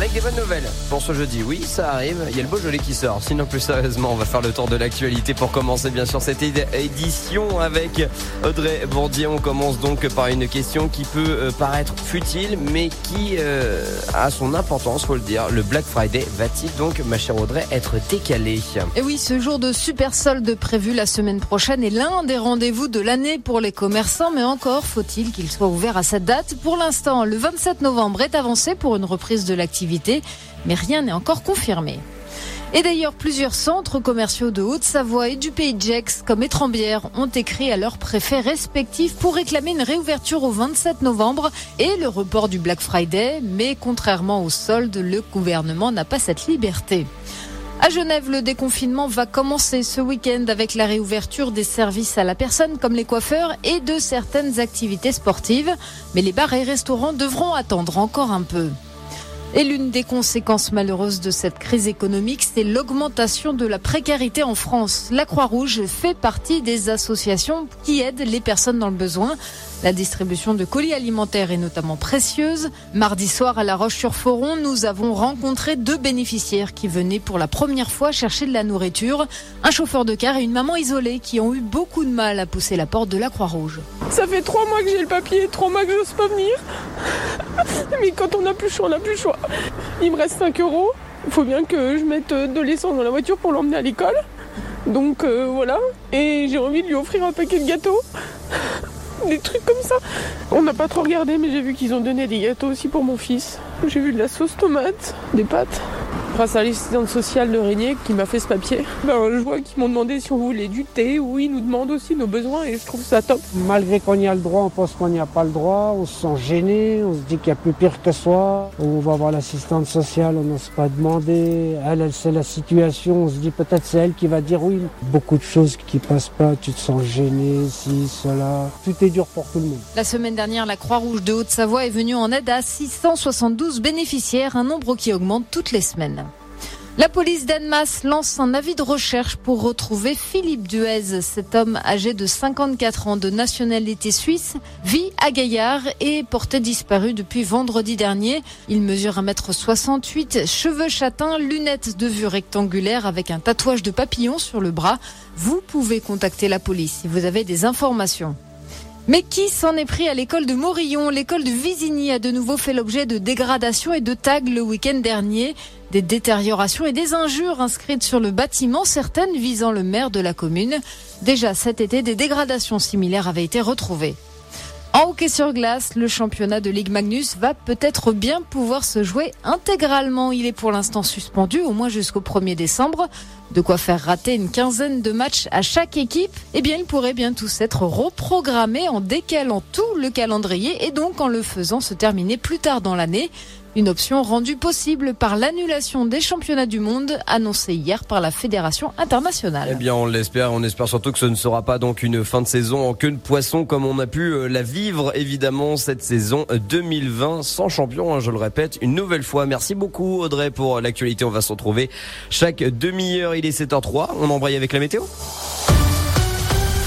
avec des bonnes nouvelles pour ce jeudi. Oui, ça arrive, il y a le Beaujolais qui sort. Sinon, plus sérieusement, on va faire le tour de l'actualité pour commencer bien sûr cette édition avec Audrey Bourdier. On commence donc par une question qui peut euh, paraître futile, mais qui euh, a son importance, faut le dire. Le Black Friday va-t-il donc, ma chère Audrey, être décalé? Et oui, ce jour de super solde prévu la semaine prochaine est l'un des rendez-vous de l'année pour les commerçants, mais encore faut-il qu'il soit ouvert à cette date. Pour l'instant, le 27 novembre est avancé pour une reprise de l'activité, mais rien n'est encore confirmé. Et d'ailleurs, plusieurs centres commerciaux de Haute-Savoie et du Pays de Gex, comme Étrembière, ont écrit à leurs préfets respectifs pour réclamer une réouverture au 27 novembre et le report du Black Friday. Mais contrairement aux soldes, le gouvernement n'a pas cette liberté. À Genève, le déconfinement va commencer ce week-end avec la réouverture des services à la personne comme les coiffeurs et de certaines activités sportives. Mais les bars et restaurants devront attendre encore un peu. Et l'une des conséquences malheureuses de cette crise économique, c'est l'augmentation de la précarité en France. La Croix-Rouge fait partie des associations qui aident les personnes dans le besoin. La distribution de colis alimentaires est notamment précieuse. Mardi soir à La Roche-sur-Foron, nous avons rencontré deux bénéficiaires qui venaient pour la première fois chercher de la nourriture. Un chauffeur de car et une maman isolée qui ont eu beaucoup de mal à pousser la porte de la Croix-Rouge. Ça fait trois mois que j'ai le papier, trois mois que j'ose pas venir. Mais quand on n'a plus choix, on n'a plus le choix. Il me reste 5 euros. Il faut bien que je mette de l'essence dans la voiture pour l'emmener à l'école. Donc euh, voilà. Et j'ai envie de lui offrir un paquet de gâteaux des trucs comme ça. On n'a pas trop regardé, mais j'ai vu qu'ils ont donné des gâteaux aussi pour mon fils. J'ai vu de la sauce tomate, des pâtes grâce à l'assistante sociale de Régnier qui m'a fait ce papier. Ben, je vois qu'ils m'ont demandé si on voulait du thé. Oui, ils nous demandent aussi nos besoins et je trouve ça top. Malgré qu'on y a le droit, on pense qu'on n'y a pas le droit. On se sent gêné, on se dit qu'il y a plus pire que soi. On va voir l'assistante sociale, on n'ose pas demander. Elle, elle sait la situation. On se dit peut-être c'est elle qui va dire oui. Beaucoup de choses qui passent pas, tu te sens gêné, si, cela. Tout est dur pour tout le monde. La semaine dernière, la Croix-Rouge de Haute-Savoie est venue en aide à 672 bénéficiaires, un nombre qui augmente toutes les semaines. La police d'Annemasse lance un avis de recherche pour retrouver Philippe Duez. Cet homme âgé de 54 ans de nationalité suisse vit à Gaillard et porté disparu depuis vendredi dernier. Il mesure 1m68, cheveux châtains, lunettes de vue rectangulaire avec un tatouage de papillon sur le bras. Vous pouvez contacter la police si vous avez des informations. Mais qui s'en est pris à l'école de Morillon? L'école de Visigny a de nouveau fait l'objet de dégradations et de tags le week-end dernier. Des détériorations et des injures inscrites sur le bâtiment, certaines visant le maire de la commune. Déjà cet été, des dégradations similaires avaient été retrouvées. En hockey sur glace, le championnat de Ligue Magnus va peut-être bien pouvoir se jouer intégralement. Il est pour l'instant suspendu, au moins jusqu'au 1er décembre. De quoi faire rater une quinzaine de matchs à chaque équipe Eh bien, il pourrait bien tous être reprogrammés en décalant tout le calendrier et donc en le faisant se terminer plus tard dans l'année. Une option rendue possible par l'annulation des championnats du monde annoncée hier par la Fédération internationale. Eh bien, on l'espère. On espère surtout que ce ne sera pas donc une fin de saison en queue de poisson comme on a pu euh, la vivre évidemment cette saison 2020 sans champion. Hein, je le répète une nouvelle fois. Merci beaucoup Audrey pour l'actualité. On va se retrouver chaque demi-heure. Il est 7h03. On embraye avec la météo.